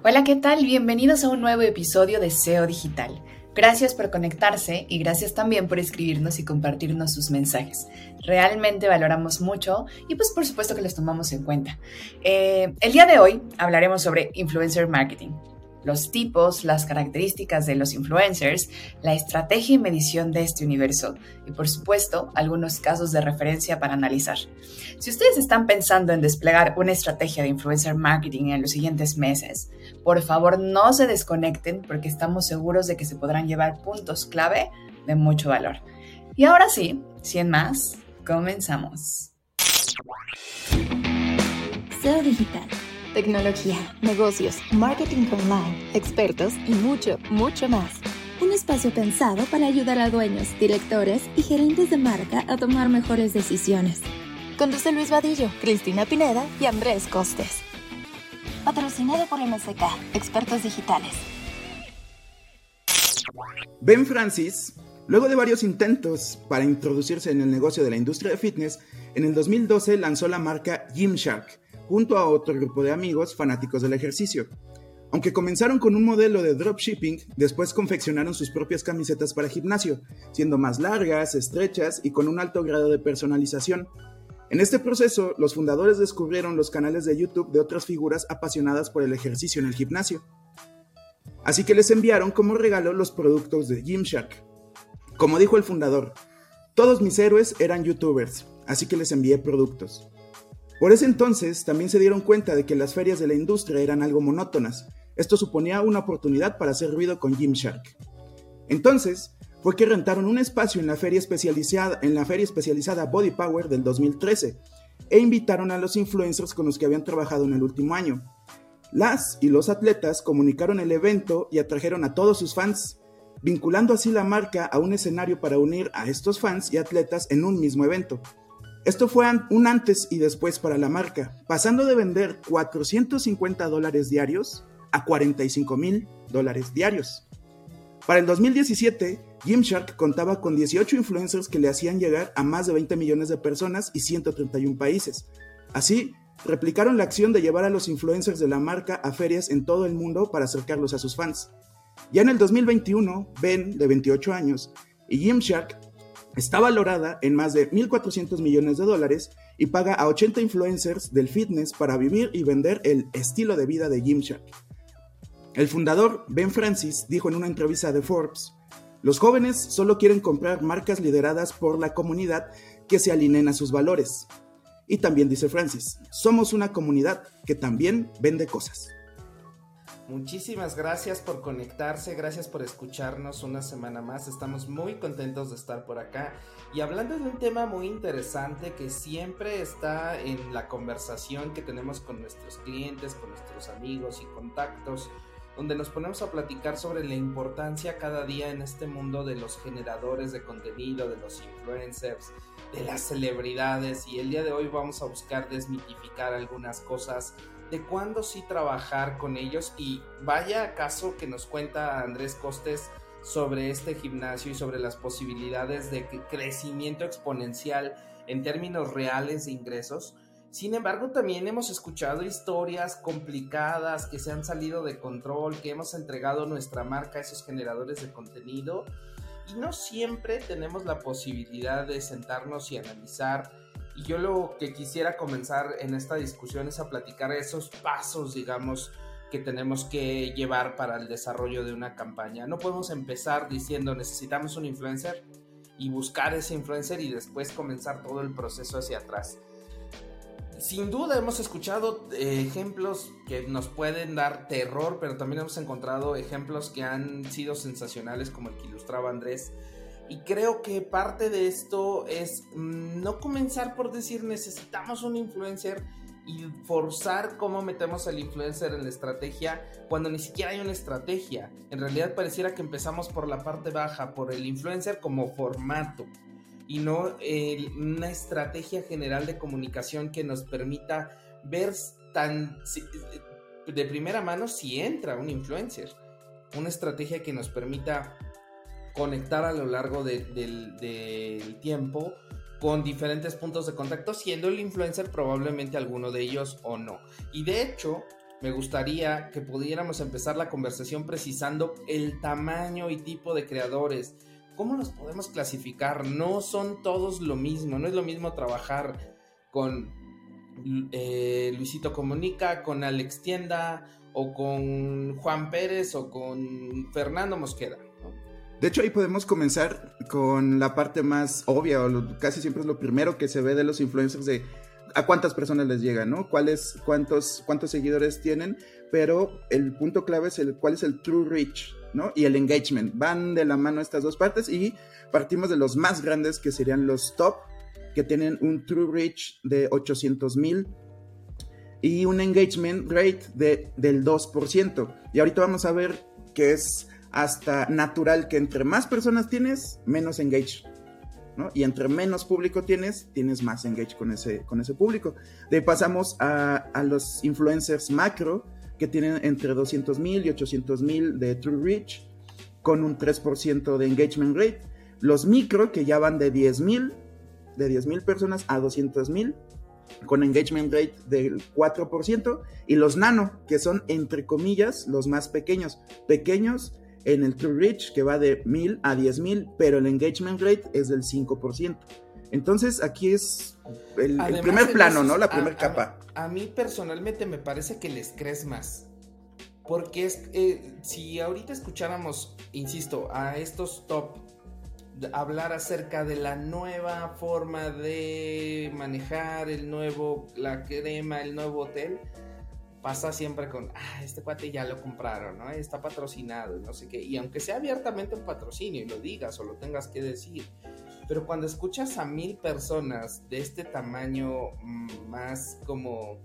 Hola, ¿qué tal? Bienvenidos a un nuevo episodio de SEO Digital. Gracias por conectarse y gracias también por escribirnos y compartirnos sus mensajes. Realmente valoramos mucho y pues por supuesto que los tomamos en cuenta. Eh, el día de hoy hablaremos sobre influencer marketing los tipos, las características de los influencers, la estrategia y medición de este universo y por supuesto algunos casos de referencia para analizar. Si ustedes están pensando en desplegar una estrategia de influencer marketing en los siguientes meses, por favor no se desconecten porque estamos seguros de que se podrán llevar puntos clave de mucho valor. Y ahora sí, sin más, comenzamos. SEO Digital tecnología, negocios, marketing online, expertos y mucho, mucho más. Un espacio pensado para ayudar a dueños, directores y gerentes de marca a tomar mejores decisiones. Conduce Luis Vadillo, Cristina Pineda y Andrés Costes. Patrocinado por MSK, expertos digitales. Ben Francis, luego de varios intentos para introducirse en el negocio de la industria de fitness, en el 2012 lanzó la marca Gymshark, junto a otro grupo de amigos fanáticos del ejercicio. Aunque comenzaron con un modelo de dropshipping, después confeccionaron sus propias camisetas para gimnasio, siendo más largas, estrechas y con un alto grado de personalización. En este proceso, los fundadores descubrieron los canales de YouTube de otras figuras apasionadas por el ejercicio en el gimnasio. Así que les enviaron como regalo los productos de Gymshark. Como dijo el fundador, todos mis héroes eran youtubers, así que les envié productos. Por ese entonces también se dieron cuenta de que las ferias de la industria eran algo monótonas. Esto suponía una oportunidad para hacer ruido con Gymshark. Entonces, fue que rentaron un espacio en la feria especializada, en la feria especializada Body Power del 2013 e invitaron a los influencers con los que habían trabajado en el último año. Las y los atletas comunicaron el evento y atrajeron a todos sus fans, vinculando así la marca a un escenario para unir a estos fans y atletas en un mismo evento. Esto fue un antes y después para la marca, pasando de vender 450 dólares diarios a 45 mil dólares diarios. Para el 2017, Gymshark contaba con 18 influencers que le hacían llegar a más de 20 millones de personas y 131 países. Así, replicaron la acción de llevar a los influencers de la marca a ferias en todo el mundo para acercarlos a sus fans. Ya en el 2021, Ben, de 28 años, y Gymshark Está valorada en más de 1.400 millones de dólares y paga a 80 influencers del fitness para vivir y vender el estilo de vida de Gymshark. El fundador, Ben Francis, dijo en una entrevista de Forbes, los jóvenes solo quieren comprar marcas lideradas por la comunidad que se alineen a sus valores. Y también dice Francis, somos una comunidad que también vende cosas. Muchísimas gracias por conectarse, gracias por escucharnos una semana más. Estamos muy contentos de estar por acá y hablando de un tema muy interesante que siempre está en la conversación que tenemos con nuestros clientes, con nuestros amigos y contactos, donde nos ponemos a platicar sobre la importancia cada día en este mundo de los generadores de contenido, de los influencers, de las celebridades y el día de hoy vamos a buscar desmitificar algunas cosas de cuándo sí trabajar con ellos y vaya caso que nos cuenta Andrés Costes sobre este gimnasio y sobre las posibilidades de crecimiento exponencial en términos reales de ingresos. Sin embargo, también hemos escuchado historias complicadas que se han salido de control, que hemos entregado nuestra marca a esos generadores de contenido y no siempre tenemos la posibilidad de sentarnos y analizar y yo lo que quisiera comenzar en esta discusión es a platicar esos pasos, digamos, que tenemos que llevar para el desarrollo de una campaña. No podemos empezar diciendo necesitamos un influencer y buscar ese influencer y después comenzar todo el proceso hacia atrás. Sin duda hemos escuchado eh, ejemplos que nos pueden dar terror, pero también hemos encontrado ejemplos que han sido sensacionales como el que ilustraba Andrés y creo que parte de esto es mm, no comenzar por decir necesitamos un influencer y forzar cómo metemos al influencer en la estrategia cuando ni siquiera hay una estrategia. En realidad pareciera que empezamos por la parte baja, por el influencer como formato y no una estrategia general de comunicación que nos permita ver tan de primera mano si entra un influencer. Una estrategia que nos permita conectar a lo largo del tiempo con diferentes puntos de contacto, siendo el influencer probablemente alguno de ellos o no. Y de hecho, me gustaría que pudiéramos empezar la conversación precisando el tamaño y tipo de creadores. ¿Cómo los podemos clasificar? No son todos lo mismo, no es lo mismo trabajar con eh, Luisito Comunica, con Alex Tienda o con Juan Pérez o con Fernando Mosqueda. De hecho, ahí podemos comenzar con la parte más obvia, o casi siempre es lo primero que se ve de los influencers de a cuántas personas les llega, ¿no? ¿Cuáles, cuántos, cuántos seguidores tienen? Pero el punto clave es el cuál es el true reach, ¿no? Y el engagement. Van de la mano estas dos partes y partimos de los más grandes que serían los top, que tienen un true reach de 800 mil y un engagement rate de, del 2%. Y ahorita vamos a ver que es hasta natural que entre más personas tienes, menos engage. ¿no? Y entre menos público tienes, tienes más engage con ese, con ese público. De pasamos a, a los influencers macro, que tienen entre 200 mil y 800 mil de True Reach, con un 3% de engagement rate. Los micro, que ya van de 10 mil, de 10 mil personas a 200 mil, con engagement rate del 4%. Y los nano, que son entre comillas los más pequeños. Pequeños en el True Reach, que va de 1000 a 10000, pero el engagement rate es del 5%. Entonces aquí es el, primer plano, ¿no? La primera capa. A, mí personalmente me parece que les crees más. Porque es, eh, si ahorita escucháramos, insisto, a estos top hablar acerca de la nueva forma de manejar el nuevo, la crema, el nuevo hotel, pasa siempre con, ah, este cuate ya lo compraron, ¿no? Está patrocinado, no sé qué. Y aunque sea abiertamente un patrocinio y lo digas o lo tengas que decir, pero cuando escuchas a mil personas de este tamaño mm, más como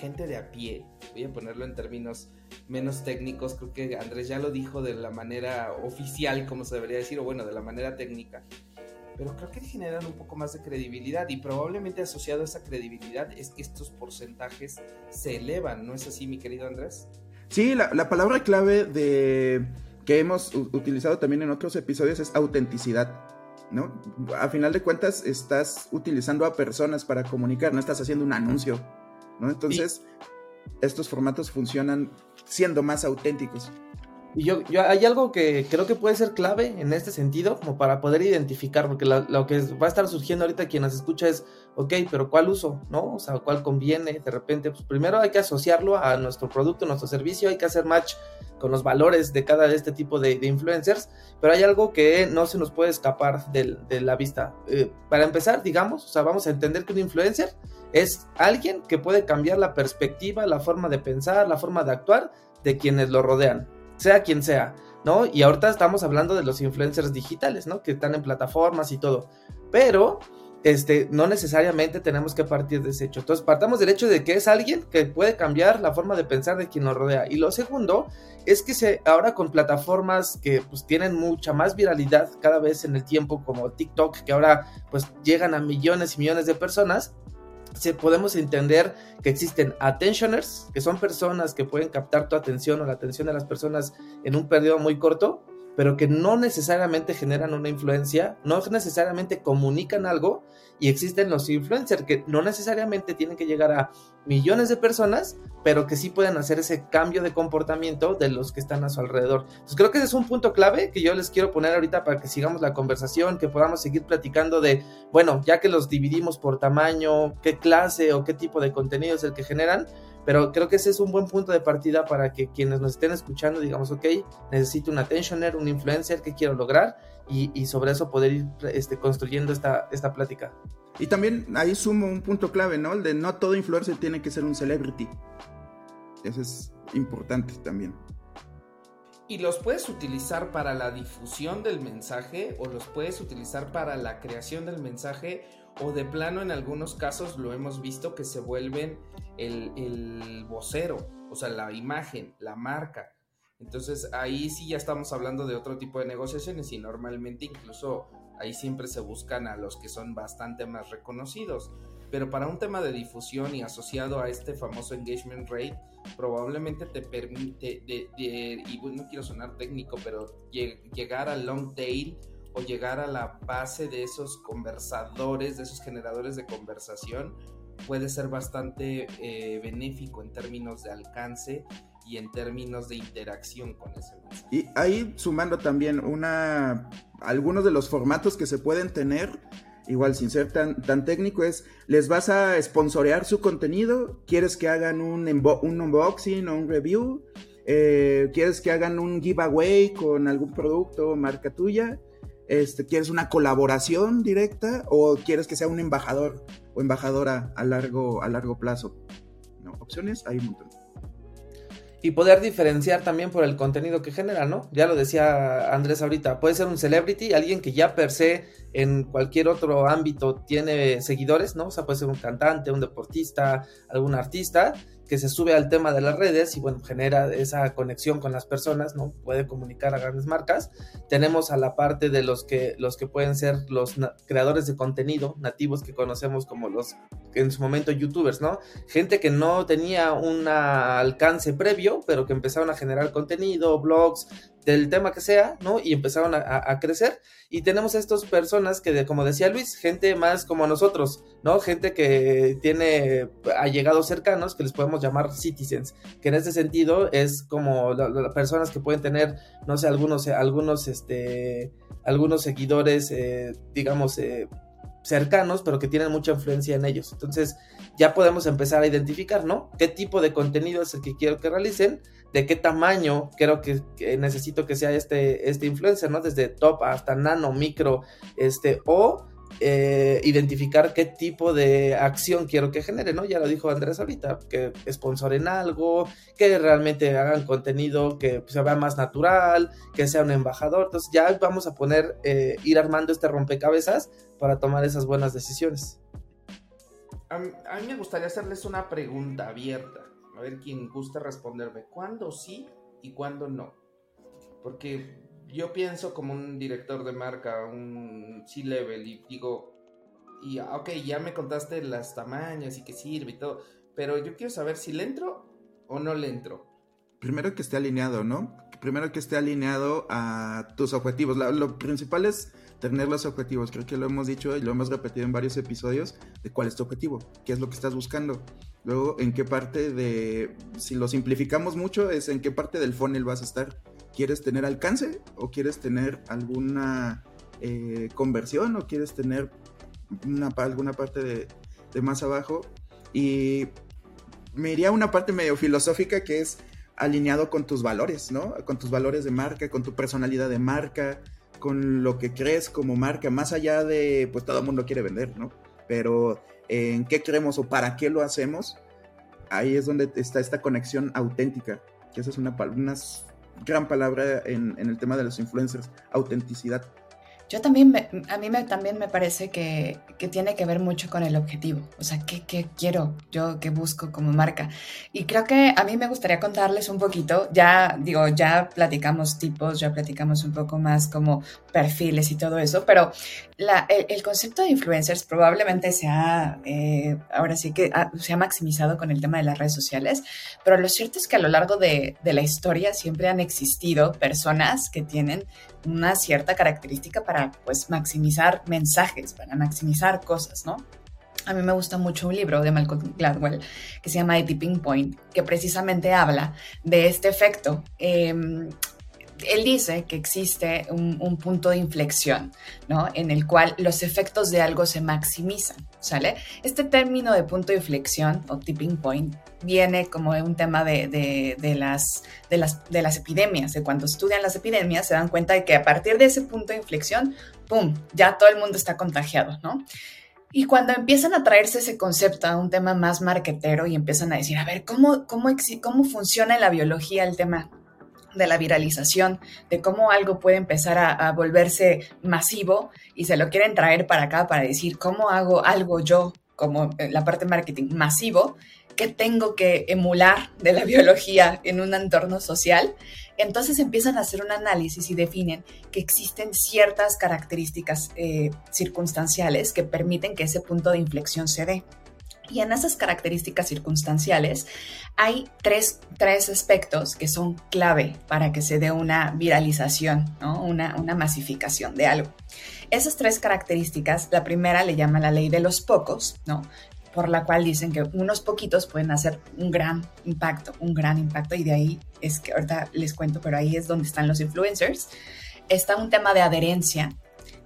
gente de a pie, voy a ponerlo en términos menos técnicos, creo que Andrés ya lo dijo de la manera oficial, como se debería decir, o bueno, de la manera técnica pero creo que generan un poco más de credibilidad y probablemente asociado a esa credibilidad es que estos porcentajes se elevan, ¿no es así, mi querido Andrés? Sí, la, palabra clave de que hemos utilizado también en otros episodios es autenticidad. ¿no? A final de cuentas, estás utilizando a personas para comunicar, no estás haciendo un anuncio, ¿no? Entonces, estos formatos funcionan siendo más auténticos. Y yo, yo, hay algo que creo que puede ser clave en este sentido, como para poder identificar, porque lo que va a estar surgiendo ahorita quien nos escucha es, ok, pero ¿cuál uso? ¿No? O sea, ¿cuál conviene? De repente, pues primero hay que asociarlo a nuestro producto, nuestro servicio, hay que hacer match con los valores de cada de este tipo de, influencers, pero hay algo que no se nos puede escapar de, de la vista. Eh, para empezar, digamos, o sea, vamos a entender que un influencer es alguien que puede cambiar la perspectiva, la forma de pensar, la forma de actuar de quienes lo rodean sea quien sea, ¿no? Y ahorita estamos hablando de los influencers digitales, ¿no? Que están en plataformas y todo. Pero, este, no necesariamente tenemos que partir de ese hecho. Entonces, partamos del hecho de que es alguien que puede cambiar la forma de pensar de quien nos rodea. Y lo segundo es que se, ahora con plataformas que pues tienen mucha más viralidad cada vez en el tiempo, como TikTok, que ahora pues llegan a millones y millones de personas, podemos entender que existen attentioners, que son personas que pueden captar tu atención o la atención de las personas en un periodo muy corto, pero que no necesariamente generan una influencia, no necesariamente comunican algo, y existen los influencers que no necesariamente tienen que llegar a millones de personas, pero que sí pueden hacer ese cambio de comportamiento de los que están a su alrededor. Entonces creo que ese es un punto clave que yo les quiero poner ahorita para que sigamos la conversación, que podamos seguir platicando de, bueno, ya que los dividimos por tamaño, qué clase o qué tipo de contenido es el que generan, pero creo que ese es un buen punto de partida para que quienes nos estén escuchando digamos, ok, necesito un attentioner, un influencer, ¿qué quiero lograr? Y, sobre eso poder ir este, construyendo esta, esta plática. Y también ahí sumo un punto clave, ¿no? El de no todo influencer tiene que ser un celebrity. Eso es importante también. Y los puedes utilizar para la difusión del mensaje o los puedes utilizar para la creación del mensaje o de plano en algunos casos lo hemos visto que se vuelven el, vocero, o sea, la imagen, la marca. Entonces ahí sí ya estamos hablando de otro tipo de negociaciones y normalmente incluso ahí siempre se buscan a los que son bastante más reconocidos. Pero para un tema de difusión y asociado a este famoso engagement rate, probablemente te permite, y no quiero sonar técnico, pero llegar al long tail o llegar a la base de esos conversadores, de esos generadores de conversación, puede ser bastante eh, benéfico en términos de alcance y en términos de interacción con ese mensaje. Y ahí sumando también una algunos de los formatos que se pueden tener, igual sin ser tan, tan técnico, es les vas a sponsorear su contenido, quieres que hagan un, un unboxing o un review, eh, quieres que hagan un giveaway con algún producto o marca tuya, este, quieres una colaboración directa o quieres que sea un embajador o embajadora a largo, a largo plazo. No, opciones hay un montón y poder diferenciar también por el contenido que genera, ¿no? Ya lo decía Andrés ahorita, puede ser un celebrity, alguien que ya per se en cualquier otro ámbito tiene seguidores, ¿no? O sea, puede ser un cantante, un deportista, algún artista, que se sube al tema de las redes y bueno, genera esa conexión con las personas, ¿no? Puede comunicar a grandes marcas. Tenemos a la parte de los que, los que pueden ser los creadores de contenido nativos que conocemos como los, en su momento, youtubers, ¿no? Gente que no tenía un alcance previo, pero que empezaron a generar contenido, blogs, del tema que sea, ¿no? Y empezaron a, crecer. Y tenemos a estas personas que, como decía Luis, gente más como nosotros, ¿no? Gente que tiene allegados cercanos que les podemos llamar citizens, que en este sentido es como las personas que pueden tener, no sé, algunos, algunos, este, algunos seguidores, eh, digamos, eh, cercanos, pero que tienen mucha influencia en ellos. Entonces, ya podemos empezar a identificar, ¿no? ¿Qué tipo de contenido es el que quiero que realicen? ¿De qué tamaño creo que, necesito que sea este, este influencer, ¿no? Desde top hasta nano, micro, este, o eh, identificar qué tipo de acción quiero que genere, ¿no? Ya lo dijo Andrés ahorita, que sponsoren algo, que realmente hagan contenido que se vea más natural, que sea un embajador. Entonces ya vamos a poner, eh, ir armando este rompecabezas para tomar esas buenas decisiones. A mí, me gustaría hacerles una pregunta abierta, a ver quién gusta responderme. ¿Cuándo sí y cuándo no? Porque yo pienso como un director de marca, un C-level, y digo, y ah, ok, ya me contaste las tamaños y qué sirve y todo, pero yo quiero saber si le entro o no le entro. Primero que esté alineado, ¿no? Primero que esté alineado a tus objetivos. lo principal es tener los objetivos. Creo que lo hemos dicho y lo hemos repetido en varios episodios de cuál es tu objetivo, qué es lo que estás buscando. Luego, en qué parte de, si lo simplificamos mucho, es en qué parte del funnel vas a estar. ¿Quieres tener alcance o quieres tener alguna eh, conversión o quieres tener una, alguna parte de, de más abajo? Y me iría una parte medio filosófica que es alineado con tus valores, ¿no? Con tus valores de marca, con tu personalidad de marca, con lo que crees como marca, más allá de, pues todo mundo quiere vender, ¿no? Pero en qué creemos o para qué lo hacemos, ahí es donde está esta conexión auténtica, que esa es una, una gran palabra en, en el tema de los influencers, autenticidad. Yo también, me, a mí me, también me parece que, que, tiene que ver mucho con el objetivo, o sea, ¿qué, ¿qué, quiero yo, qué busco como marca? Y creo que a mí me gustaría contarles un poquito, ya digo, ya platicamos tipos, ya platicamos un poco más como perfiles y todo eso, pero la, el, concepto de influencers probablemente se ha, eh, ahora sí que se ha maximizado con el tema de las redes sociales, pero lo cierto es que a lo largo de, de la historia siempre han existido personas que tienen una cierta característica para pues maximizar mensajes, para maximizar cosas, ¿no? A mí me gusta mucho un libro de Malcolm Gladwell que se llama The Tipping Point, que precisamente habla de este efecto. Em, él dice que existe un, punto de inflexión, ¿no? En el cual los efectos de algo se maximizan, ¿sale? Este término de punto de inflexión o tipping point viene como de un tema de, las, de, las, de las epidemias, de cuando estudian las epidemias se dan cuenta de que a partir de ese punto de inflexión, ¡pum!, ya todo el mundo está contagiado, ¿no? Y cuando empiezan a traerse ese concepto a un tema más marketero y empiezan a decir, a ver, ¿cómo, cómo, cómo funciona en la biología el tema de la viralización, de cómo algo puede empezar a, volverse masivo y se lo quieren traer para acá para decir cómo hago algo yo como la parte marketing masivo, que tengo que emular de la biología en un entorno social. Entonces empiezan a hacer un análisis y definen que existen ciertas características eh, circunstanciales que permiten que ese punto de inflexión se dé. Y en esas características circunstanciales hay tres, aspectos que son clave para que se dé una viralización, una, una masificación de algo. Esas tres características, la primera le llama la ley de los pocos, ¿no? por la cual dicen que unos poquitos pueden hacer un gran impacto, un gran impacto, y de ahí es que ahorita les cuento, pero ahí es donde están los influencers. Está un tema de adherencia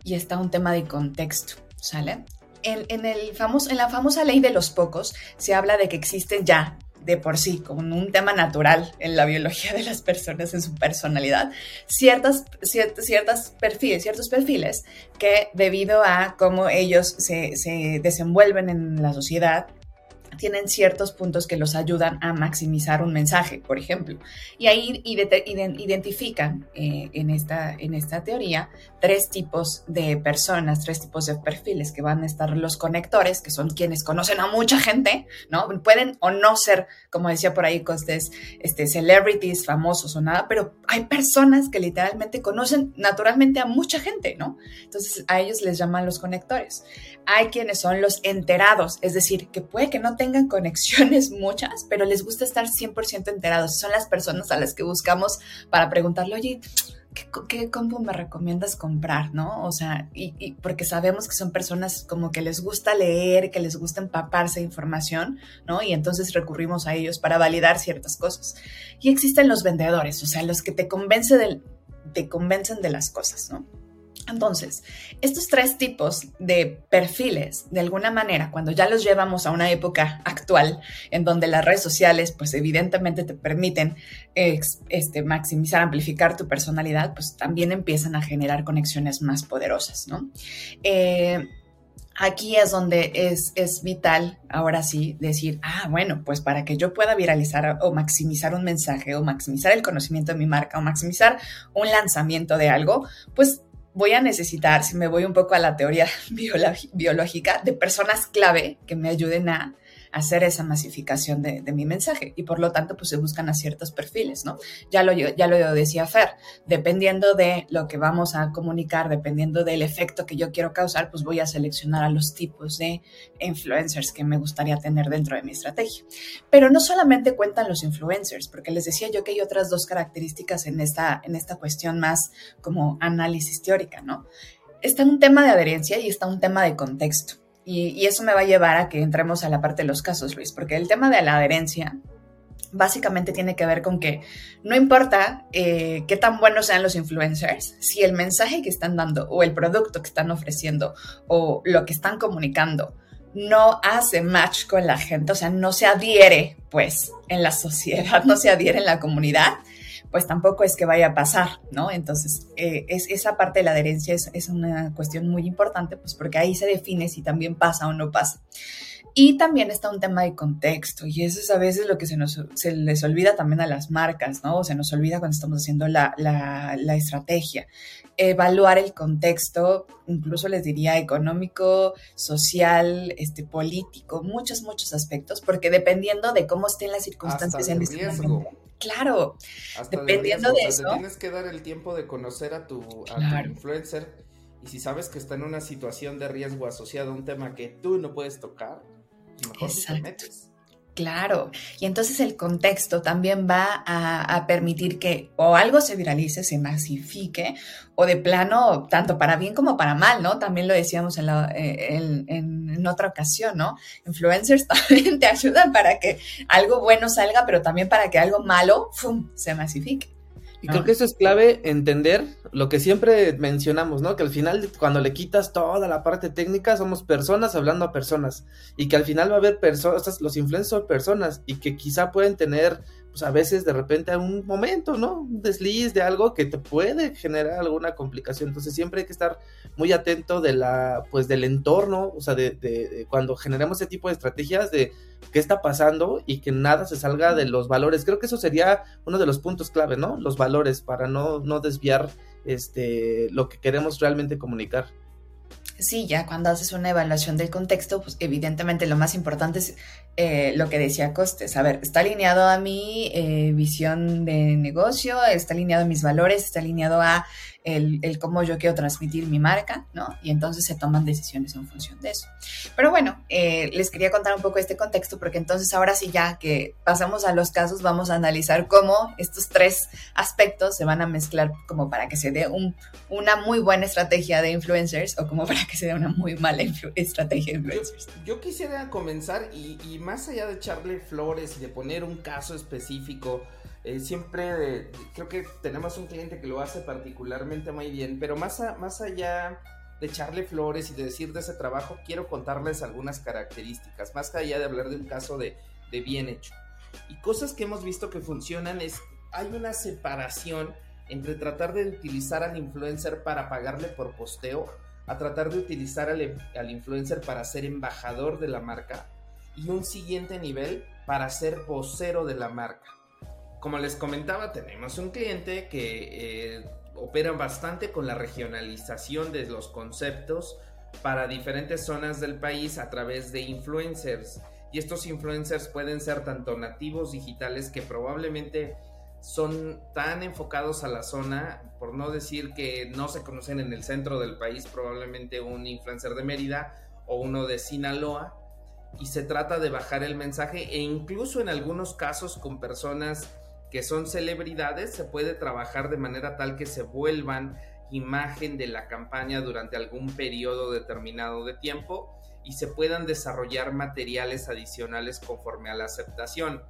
y está un tema de contexto, ¿sale? En, en la famosa ley de los pocos se habla de que existen ya de por sí, como un tema natural en la biología de las personas, en su personalidad, ciertas, ciertas, ciertas perfiles, ciertos perfiles que debido a cómo ellos se, se desenvuelven en la sociedad, tienen ciertos puntos que los ayudan a maximizar un mensaje, por ejemplo. Y ahí identifican eh, en, esta, en esta teoría tres tipos de personas, tres tipos de perfiles que van a estar los conectores, que son quienes conocen a mucha gente, ¿no? Pueden o no ser, como decía por ahí Costes, este, celebrities, famosos o nada, pero hay personas que literalmente conocen naturalmente a mucha gente, ¿no? Entonces a ellos les llaman los conectores. Hay quienes son los enterados, es decir, que puede que no tengan conexiones muchas, pero les gusta estar 100% enterados. Son las personas a las que buscamos para preguntarle, oye, ¿qué, qué combo me recomiendas comprar? ¿No? O sea, y, porque sabemos que son personas como que les gusta leer, que les gusta empaparse de información, ¿no? Y entonces recurrimos a ellos para validar ciertas cosas. Y existen los vendedores, o sea, los que te, convence del, te convencen de las cosas, ¿no? Entonces, estos tres tipos de perfiles, de alguna manera, cuando ya los llevamos a una época actual, en donde las redes sociales, pues evidentemente te permiten este, maximizar, amplificar tu personalidad, pues también empiezan a generar conexiones más poderosas, ¿no? Eh, aquí es donde es, es, vital, ahora sí, decir, ah, bueno, pues para que yo pueda viralizar o maximizar un mensaje o maximizar el conocimiento de mi marca o maximizar un lanzamiento de algo, pues voy a necesitar, si me voy un poco a la teoría biológica, de personas clave que me ayuden a hacer esa masificación de, mi mensaje y por lo tanto pues se buscan a ciertos perfiles, ¿no? Ya lo, ya lo decía Fer, dependiendo de lo que vamos a comunicar, dependiendo del efecto que yo quiero causar, pues voy a seleccionar a los tipos de influencers que me gustaría tener dentro de mi estrategia. Pero no solamente cuentan los influencers, porque les decía yo que hay otras dos características en esta, en esta cuestión más como análisis teórica, ¿no? Está un tema de adherencia y está un tema de contexto. Y, eso me va a llevar a que entremos a la parte de los casos, Luis, porque el tema de la adherencia básicamente tiene que ver con que no importa eh, qué tan buenos sean los influencers, si el mensaje que están dando o el producto que están ofreciendo o lo que están comunicando no hace match con la gente, o sea, no se adhiere pues en la sociedad, no se adhiere en la comunidad, pues tampoco es que vaya a pasar, ¿no? Entonces, eh, es, esa parte de la adherencia es, es, una cuestión muy importante, pues porque ahí se define si también pasa o no pasa. Y también está un tema de contexto, y eso es a veces lo que se, nos, se les olvida también a las marcas, ¿no? O se nos olvida cuando estamos haciendo la, la, la estrategia. Evaluar el contexto, incluso les diría económico, social, este, político, muchos, muchos aspectos, porque dependiendo de cómo estén las circunstancias en este momento Claro, dependiendo de, eso. tienes que dar el tiempo de conocer a tu, influencer y si sabes que está en una situación de riesgo asociado a un tema que tú no puedes tocar, mejor te metes. Claro, y entonces el contexto también va a, permitir que o algo se viralice, se masifique, o de plano, tanto para bien como para mal, ¿no? También lo decíamos en, eh, en, otra ocasión, ¿no? Influencers también te ayudan para que algo bueno salga, pero también para que algo malo, ¡fum!, se masifique. Y creo que eso es clave entender lo que siempre mencionamos, ¿no? Que al final, cuando le quitas toda la parte técnica, somos personas hablando a personas. Y que al final va a haber personas, los influencers son personas y que quizá pueden tener pues a veces de repente un momento, ¿no? Un desliz de algo que te puede generar alguna complicación. Entonces siempre hay que estar muy atento de la, pues del entorno, o sea, de, cuando generemos ese tipo de estrategias de qué está pasando y que nada se salga de los valores. Creo que eso sería uno de los puntos clave, ¿no? Los valores para no, no desviar este, lo que queremos realmente comunicar. Sí, ya cuando haces una evaluación del contexto, pues evidentemente lo más importante es eh, lo que decía Costes. A ver, está alineado a mi eh, visión de negocio, está alineado a mis valores, está alineado a el, el, cómo yo quiero transmitir mi marca, ¿no? Y entonces se toman decisiones en función de eso. Pero bueno, eh, les quería contar un poco este contexto porque entonces ahora sí ya que pasamos a los casos, vamos a analizar cómo estos tres aspectos se van a mezclar como para que se dé un, una muy buena estrategia de influencers o como para que se dé una muy mala estrategia de influencers. Yo, quisiera comenzar y, y más allá de echarle flores y de poner un caso específico, eh, siempre creo que tenemos un cliente que lo hace particularmente muy bien, pero más, más allá de echarle flores y de decir de ese trabajo, quiero contarles algunas características, más allá de hablar de un caso de, de bien hecho. Y cosas que hemos visto que funcionan es, hay una separación entre tratar de utilizar al influencer para pagarle por posteo, a tratar de utilizar al, al influencer para ser embajador de la marca, y un siguiente nivel para ser vocero de la marca como les comentaba, tenemos un cliente que eh, opera bastante con la regionalización de los conceptos para diferentes zonas del país a través de influencers. Y estos influencers pueden ser tanto nativos digitales que probablemente son tan enfocados a la zona, por no decir que no se conocen en el centro del país, probablemente un influencer de Mérida o uno de Sinaloa, y se trata de bajar el mensaje e incluso en algunos casos con personas que son celebridades, se puede trabajar de manera tal que se vuelvan imagen de la campaña durante algún periodo determinado de tiempo y se puedan desarrollar materiales adicionales conforme a la aceptación.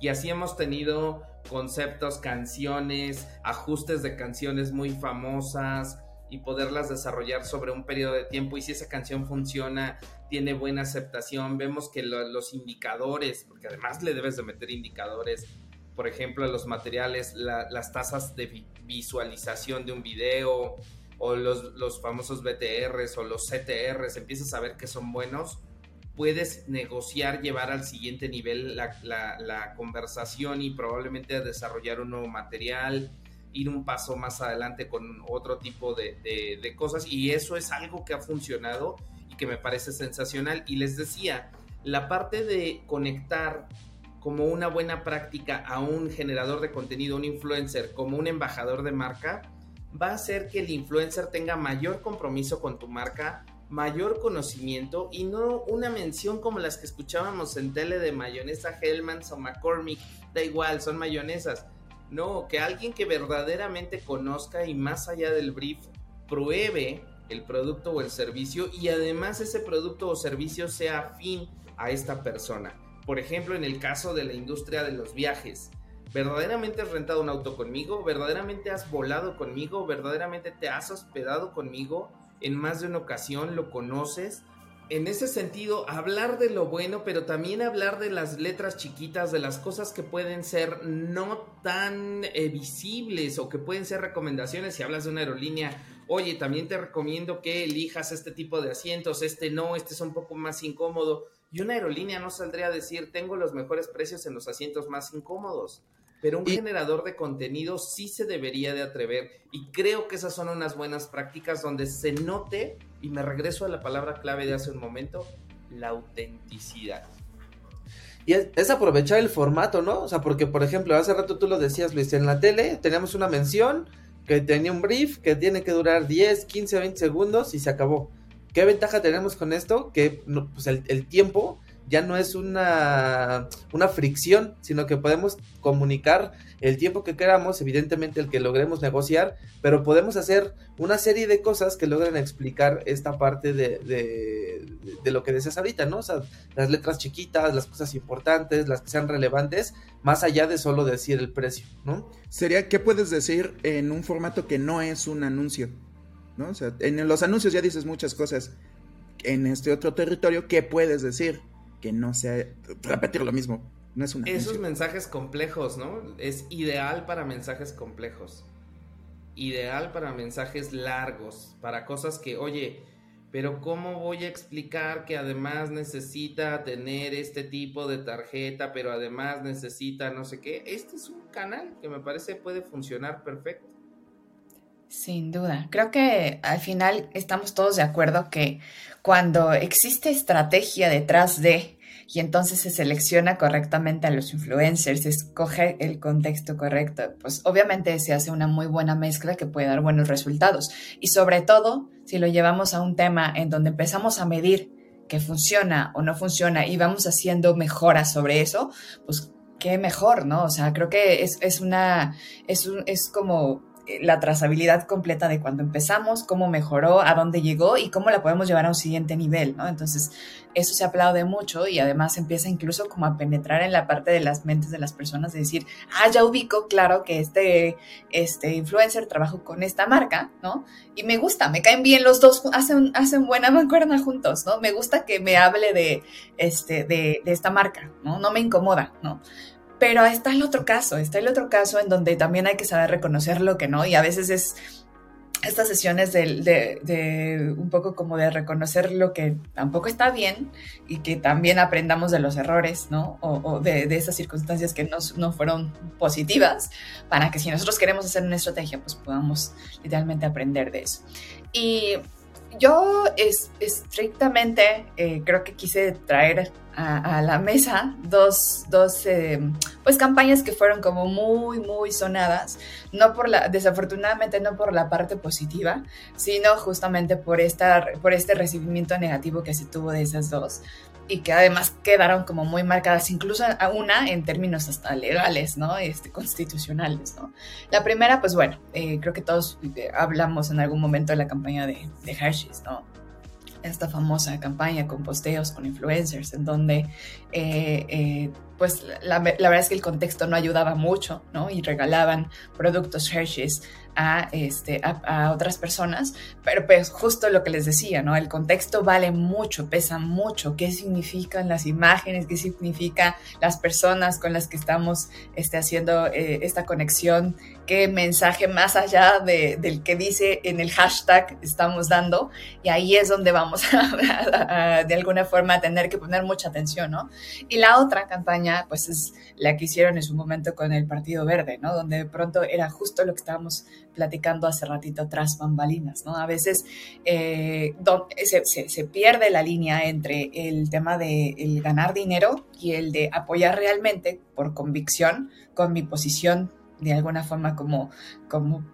Y así hemos tenido conceptos, canciones, ajustes de canciones muy famosas y poderlas desarrollar sobre un periodo de tiempo. Y si esa canción funciona, tiene buena aceptación, vemos que los indicadores, porque además le debes de meter indicadores, por ejemplo, los materiales, las tasas de visualización de un video o los, los famosos BTRs o los CTRs, empiezas a ver que son buenos, puedes negociar, llevar al siguiente nivel la, conversación y probablemente desarrollar un nuevo material, ir un paso más adelante con otro tipo de, de, cosas. Y eso es algo que ha funcionado y que me parece sensacional. Y les decía, la parte de conectar como una buena práctica a un generador de contenido, un influencer, como un embajador de marca, va a hacer que el influencer tenga mayor compromiso con tu marca, mayor conocimiento y no una mención como las que escuchábamos en tele de mayonesa Hellmann's o McCormick, da igual, son mayonesas. No, que alguien que verdaderamente conozca y más allá del brief pruebe el producto o el servicio y además ese producto o servicio sea afín a esta persona. Por ejemplo, en el caso de la industria de los viajes, ¿verdaderamente has rentado un auto conmigo? ¿Verdaderamente has volado conmigo? ¿Verdaderamente te has hospedado conmigo? En más de una ocasión lo conoces. En ese sentido, hablar de lo bueno, pero también hablar de las letras chiquitas, de las cosas que pueden ser no tan eh, visibles o que pueden ser recomendaciones. Si hablas de una aerolínea, oye, también te recomiendo que elijas este tipo de asientos, este no, este es un poco más incómodo y una aerolínea no saldría a decir, tengo los mejores precios en los asientos más incómodos. Pero un generador de contenido sí se debería de atrever. Y creo que esas son unas buenas prácticas donde se note, y me regreso a la palabra clave de hace un momento, la autenticidad. Y es, aprovechar el formato, ¿no? O sea, porque por ejemplo, hace rato tú lo decías, Luis, en la tele teníamos una mención que tenía un brief que tiene que durar 10, 15, 20 segundos y se acabó. ¿Qué ventaja tenemos con esto? Que pues el, tiempo ya no es una, una fricción, sino que podemos comunicar el tiempo que queramos, evidentemente el que logremos negociar, pero podemos hacer una serie de cosas que logren explicar esta parte de, de, lo que deseas ahorita, ¿no? O sea, las letras chiquitas, las cosas importantes, las que sean relevantes, más allá de solo decir el precio, ¿no? Sería, ¿qué puedes decir en un formato que no es un anuncio? ¿No? O sea, en los anuncios ya dices muchas cosas. En este otro territorio, ¿qué puedes decir? Que no sea repetir lo mismo. No es una Esos mensajes complejos, ¿no? Es ideal para mensajes complejos. Ideal para mensajes largos, para cosas que, oye, pero ¿cómo voy a explicar que además necesita tener este tipo de tarjeta, pero además necesita no sé qué? Este es un canal que me parece puede funcionar perfecto. Sin duda. Creo que al final estamos todos de acuerdo que cuando existe estrategia detrás de y entonces se selecciona correctamente a los influencers, se escoge el contexto correcto, pues obviamente se hace una muy buena mezcla que puede dar buenos resultados. Y sobre todo, si lo llevamos a un tema en donde empezamos a medir que funciona o no funciona y vamos haciendo mejoras sobre eso, pues qué mejor, ¿no? O sea, creo que es, es una, es, un, es como la trazabilidad completa de cuando empezamos, cómo mejoró, a dónde llegó y cómo la podemos llevar a un siguiente nivel, ¿no? Entonces, eso se aplaude mucho y además empieza incluso como a penetrar en la parte de las mentes de las personas, de decir, ah, ya ubico, claro, que este, este influencer trabajó con esta marca, ¿no? Y me gusta, me caen bien los dos, hacen, hacen buena mancuerna juntos, ¿no? Me gusta que me hable de, este, de, de esta marca, ¿no? No me incomoda, ¿no? Pero está el otro caso, está el otro caso en donde también hay que saber reconocer lo que no, y a veces es estas sesiones de, un poco como de reconocer lo que tampoco está bien y que también aprendamos de los errores, ¿no? O, de, esas circunstancias que no, no, fueron positivas, para que si nosotros queremos hacer una estrategia, pues podamos literalmente aprender de eso. Y yo es, estrictamente eh, creo que quise traer a, la mesa dos, dos eh, pues campañas que fueron como muy, muy sonadas, no por la, desafortunadamente no por la parte positiva, sino justamente por, esta, por este recibimiento negativo que se tuvo de esas dos y que además quedaron como muy marcadas, incluso a una en términos hasta legales, ¿no? Este, constitucionales, ¿no? La primera, pues bueno, eh, creo que todos eh, hablamos en algún momento de la campaña de, de Hershey's, ¿no? esta famosa campaña con posteos, con influencers, en donde eh, pues la, verdad es que el contexto no ayudaba mucho, ¿no? Y regalaban productos Hershey's a, este, a, otras personas, pero pues justo lo que les decía, ¿no? El contexto vale mucho, pesa mucho, qué significan las imágenes, qué significa las personas con las que estamos este, haciendo eh, esta conexión, qué mensaje más allá de, del que dice en el hashtag estamos dando, y ahí es donde vamos a, de alguna forma tener que poner mucha atención, ¿no? Y la otra campaña, pues es la que hicieron en su momento con el Partido Verde, ¿no? Donde de pronto era justo lo que estábamos platicando hace ratito tras bambalinas, ¿no? A veces eh, se, pierde la línea entre el tema de el ganar dinero y el de apoyar realmente por convicción con mi posición de alguna forma como, como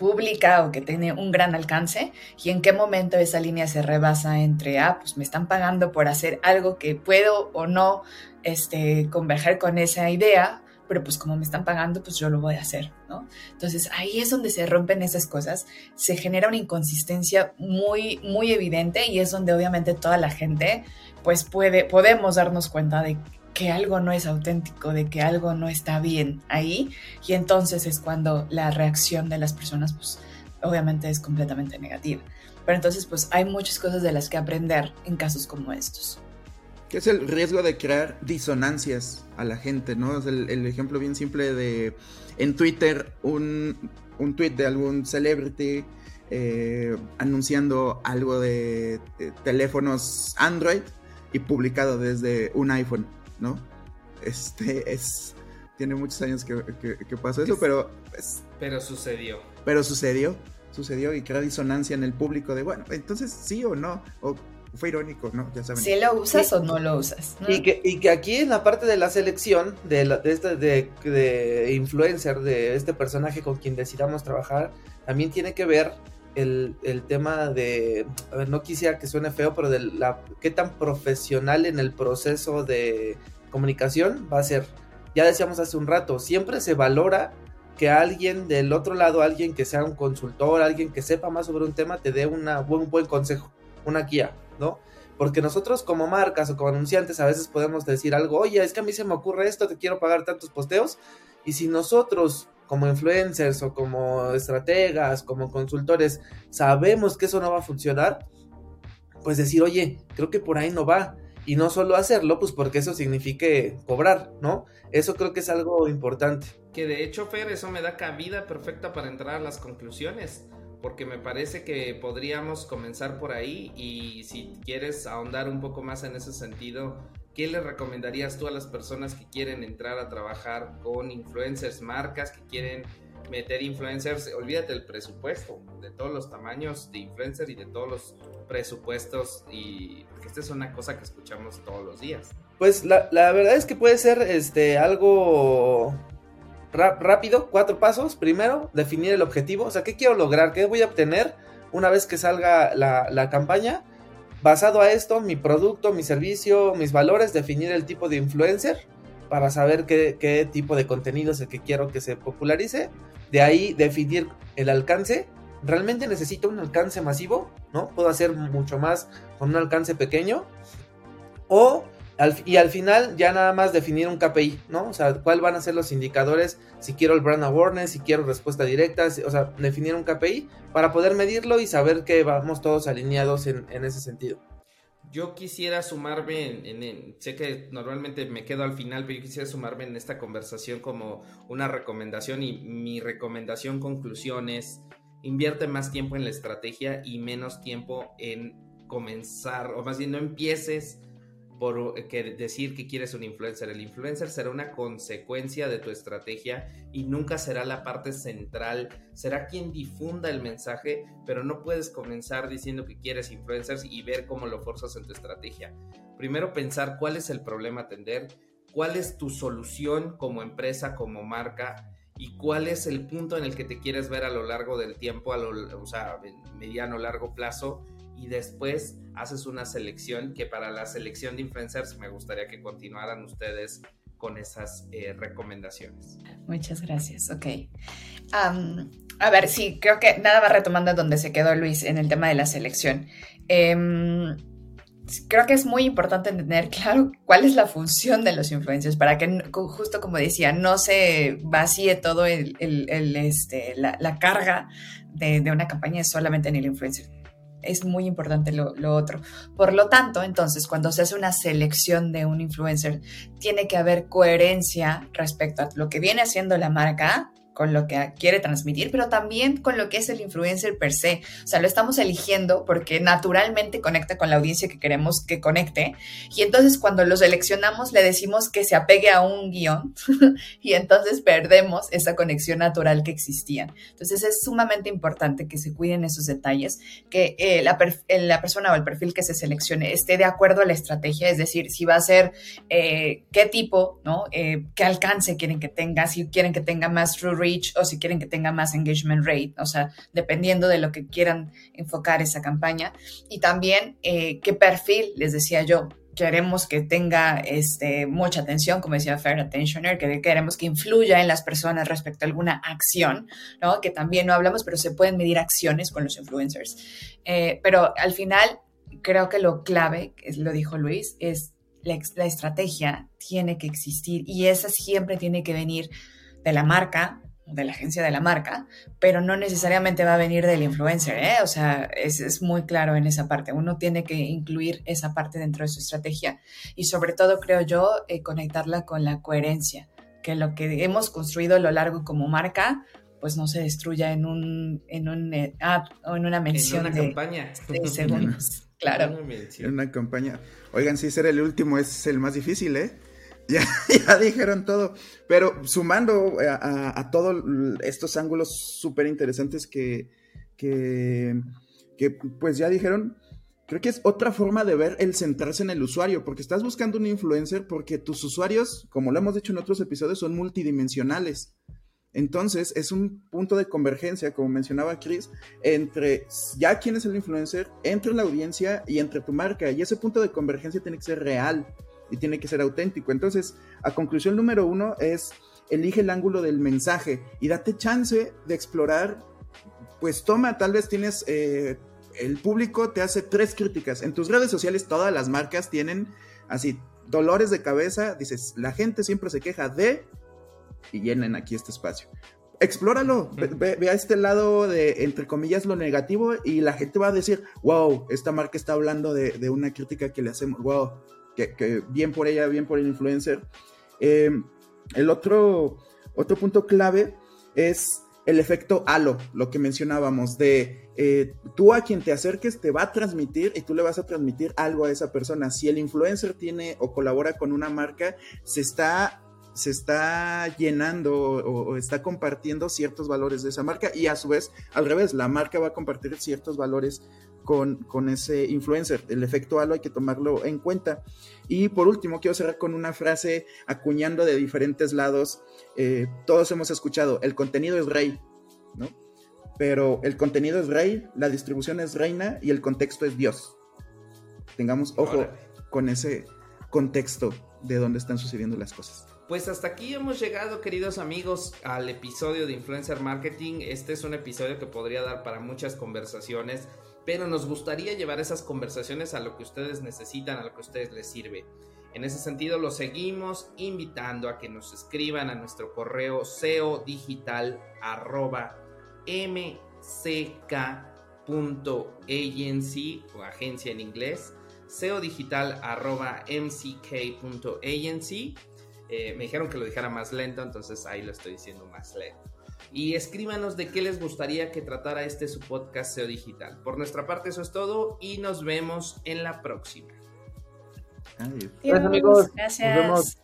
pública o que tiene un gran alcance y en qué momento esa línea se rebasa entre, ah, pues me están pagando por hacer algo que puedo o no este, converger con esa idea pero pues como me están pagando, pues yo lo voy a hacer, ¿no? Entonces ahí es donde se rompen esas cosas, se genera una inconsistencia muy, muy evidente y es donde obviamente toda la gente, pues puede, podemos darnos cuenta de que algo no es auténtico, de que algo no está bien ahí y entonces es cuando la reacción de las personas, pues obviamente es completamente negativa. Pero entonces, pues hay muchas cosas de las que aprender en casos como estos que es el riesgo de crear disonancias a la gente, ¿no? Es el, ejemplo bien simple de en Twitter un, un tweet de algún celebrity eh, anunciando algo de, teléfonos Android y publicado desde un iPhone, ¿no? Este es tiene muchos años que, que, pasó eso, pero pero sucedió. Pero sucedió, sucedió y crea disonancia en el público de bueno, entonces sí o no, o fue irónico, ¿no? Ya saben. Si lo usas o no lo usas. Y, que, y que aquí en la parte de la selección de, de, este, de, de, influencer, de este personaje con quien decidamos trabajar, también tiene que ver el, el, tema de, no quisiera que suene feo, pero de la, qué tan profesional en el proceso de comunicación va a ser. Ya decíamos hace un rato, siempre se valora que alguien del otro lado, alguien que sea un consultor, alguien que sepa más sobre un tema, te dé una, un buen consejo, una guía. ¿no? Porque nosotros como marcas o como anunciantes a veces podemos decir algo, oye, es que a mí se me ocurre esto, te quiero pagar tantos posteos. Y si nosotros como influencers o como estrategas, como consultores, sabemos que eso no va a funcionar, pues decir, oye, creo que por ahí no va. Y no solo hacerlo, pues porque eso signifique cobrar, ¿no? Eso creo que es algo importante. Que de hecho, Fer, eso me da cabida perfecta para entrar a las conclusiones porque me parece que podríamos comenzar por ahí y si quieres ahondar un poco más en ese sentido, ¿qué le recomendarías tú a las personas que quieren entrar a trabajar con influencers, marcas que quieren meter influencers? Olvídate el presupuesto, de todos los tamaños de influencer y de todos los presupuestos porque esta es una cosa que escuchamos todos los días. Pues la, verdad es que puede ser este algo rápido, cuatro pasos. Primero, definir el objetivo, o sea, ¿qué quiero lograr? ¿Qué voy a obtener una vez que salga la, campaña? Basado a esto, mi producto, mi servicio, mis valores, definir el tipo de influencer para saber qué, tipo de contenido es el que quiero que se popularice. De ahí definir el alcance. ¿Realmente necesito un alcance masivo? ¿No? Puedo hacer mucho más con un alcance pequeño. O y al final ya nada más definir un KPI, ¿no? O sea, cuáles van a ser los indicadores, si quiero el brand awareness, si quiero respuesta directa, o sea, definir un KPI para poder medirlo y saber que vamos todos alineados en, ese sentido. Yo quisiera sumarme en, sé que normalmente me quedo al final, pero yo quisiera sumarme en esta conversación como una recomendación y mi recomendación conclusión es invierte más tiempo en la estrategia y menos tiempo en comenzar, o más bien no empieces por eh, que decir que quieres un influencer. El influencer será una consecuencia de tu estrategia y nunca será la parte central. Será quien difunda el mensaje, pero no puedes comenzar diciendo que quieres influencers y ver cómo lo forzas en tu estrategia. Primero pensar cuál es el problema a atender, cuál es tu solución como empresa, como marca y cuál es el punto en el que te quieres ver a lo largo del tiempo, a lo, o sea, mediano, largo plazo y después haces una selección que para la selección de influencers me gustaría que continuaran ustedes con esas eh, recomendaciones. Muchas gracias, ok. a ver, sí, creo que nada va retomando donde se quedó Luis en el tema de la selección. Em, creo que es muy importante entender claro cuál es la función de los influencers para que, justo como decía, no se vacíe todo el, este, la, carga de, de, una campaña solamente en el influencer es muy importante lo, otro. Por lo tanto, entonces, cuando se hace una selección de un influencer, tiene que haber coherencia respecto a lo que viene haciendo la marca con lo que quiere transmitir, pero también con lo que es el influencer per se. O sea, lo estamos eligiendo porque naturalmente conecta con la audiencia que queremos que conecte. Y entonces cuando lo seleccionamos le decimos que se apegue a un guion y entonces perdemos esa conexión natural que existía. Entonces es sumamente importante que se cuiden esos detalles, que eh, la, eh, la, persona o el perfil que se seleccione esté de acuerdo a la estrategia, es decir, si va a ser eh, qué tipo, ¿no? qué alcance quieren que tenga, si quieren que tenga más true o si quieren que tenga más engagement rate, o sea, dependiendo de lo que quieran enfocar esa campaña. Y también eh, qué perfil, les decía yo, queremos que tenga este, mucha atención, como decía Fair Attentioner, que queremos que influya en las personas respecto a alguna acción, ¿no? Que también no hablamos, pero se pueden medir acciones con los influencers. Eh, pero al final, creo que lo clave, lo dijo Luis, es la, la estrategia tiene que existir y esa siempre tiene que venir de la marca, de la agencia de la marca, pero no necesariamente va a venir del influencer, ¿eh? O sea, es, muy claro en esa parte. Uno tiene que incluir esa parte dentro de su estrategia y sobre todo, creo yo, eh, conectarla con la coherencia, que lo que hemos construido a lo largo como marca, pues no se destruya en un, en un eh, o en una mención en una campaña. de segundos. Claro. En una campaña. Oigan, si ser el último es el más difícil, ¿eh? Ya, dijeron todo. Pero sumando a, todos estos ángulos súper interesantes que, que, que, pues ya dijeron, creo que es otra forma de ver el centrarse en el usuario, porque estás buscando un influencer porque tus usuarios, como lo hemos dicho en otros episodios, son multidimensionales. Entonces es un punto de convergencia, como mencionaba Chris, entre ya quién es el influencer, entre la audiencia y entre tu marca. Y ese punto de convergencia tiene que ser real y tiene que ser auténtico. Entonces, a conclusión número uno es elige el ángulo del mensaje y date chance de explorar, pues toma, tal vez tienes, eh, el público te hace tres críticas. En tus redes sociales todas las marcas tienen así dolores de cabeza, dices, la gente siempre se queja de y llenen aquí este espacio. Explóralo, ve, a este lado de, entre comillas, lo negativo y la gente va a decir, wow, esta marca está hablando de, de una crítica que le hacemos, wow, que, bien por ella, bien por el influencer. Em, el otro, otro punto clave es el efecto halo, lo que mencionábamos, de eh, tú a quien te acerques te va a transmitir y tú le vas a transmitir algo a esa persona. Si el influencer tiene o colabora con una marca, se está se está llenando o, está compartiendo ciertos valores de esa marca y a su vez, al revés, la marca va a compartir ciertos valores con, con, ese influencer. El efecto halo hay que tomarlo en cuenta. Y por último, quiero cerrar con una frase acuñando de diferentes lados. Eh, todos hemos escuchado, el contenido es rey, ¿no? Pero el contenido es rey, la distribución es reina y el contexto es Dios. Tengamos ojo con ese contexto de dónde están sucediendo las cosas. Pues hasta aquí hemos llegado, queridos amigos, al episodio de Influencer Marketing. Este es un episodio que podría dar para muchas conversaciones, pero nos gustaría llevar esas conversaciones a lo que ustedes necesitan, a lo que a ustedes les sirve. En ese sentido, los seguimos invitando a que nos escriban a nuestro correo seodigital.mck.agency o agencia en inglés, seodigital.mck.agency eh, me dijeron que lo dijera más lento, entonces ahí lo estoy diciendo más lento. Y escríbanos de qué les gustaría que tratara este su podcast SEO Digital. Por nuestra parte eso es todo y nos vemos en la próxima. Gracias amigos. Gracias. Nos vemos.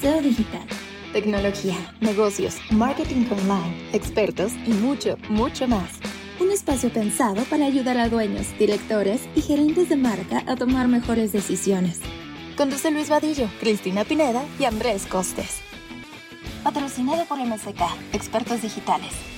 SEO Digital. Tecnología, negocios, marketing online, expertos y mucho, mucho más. Un espacio pensado para ayudar a dueños, directores y gerentes de marca a tomar mejores decisiones. Conduce Luis Vadillo, Cristina Pineda y Andrés Costes. Patrocinado por MSK, Expertos Digitales.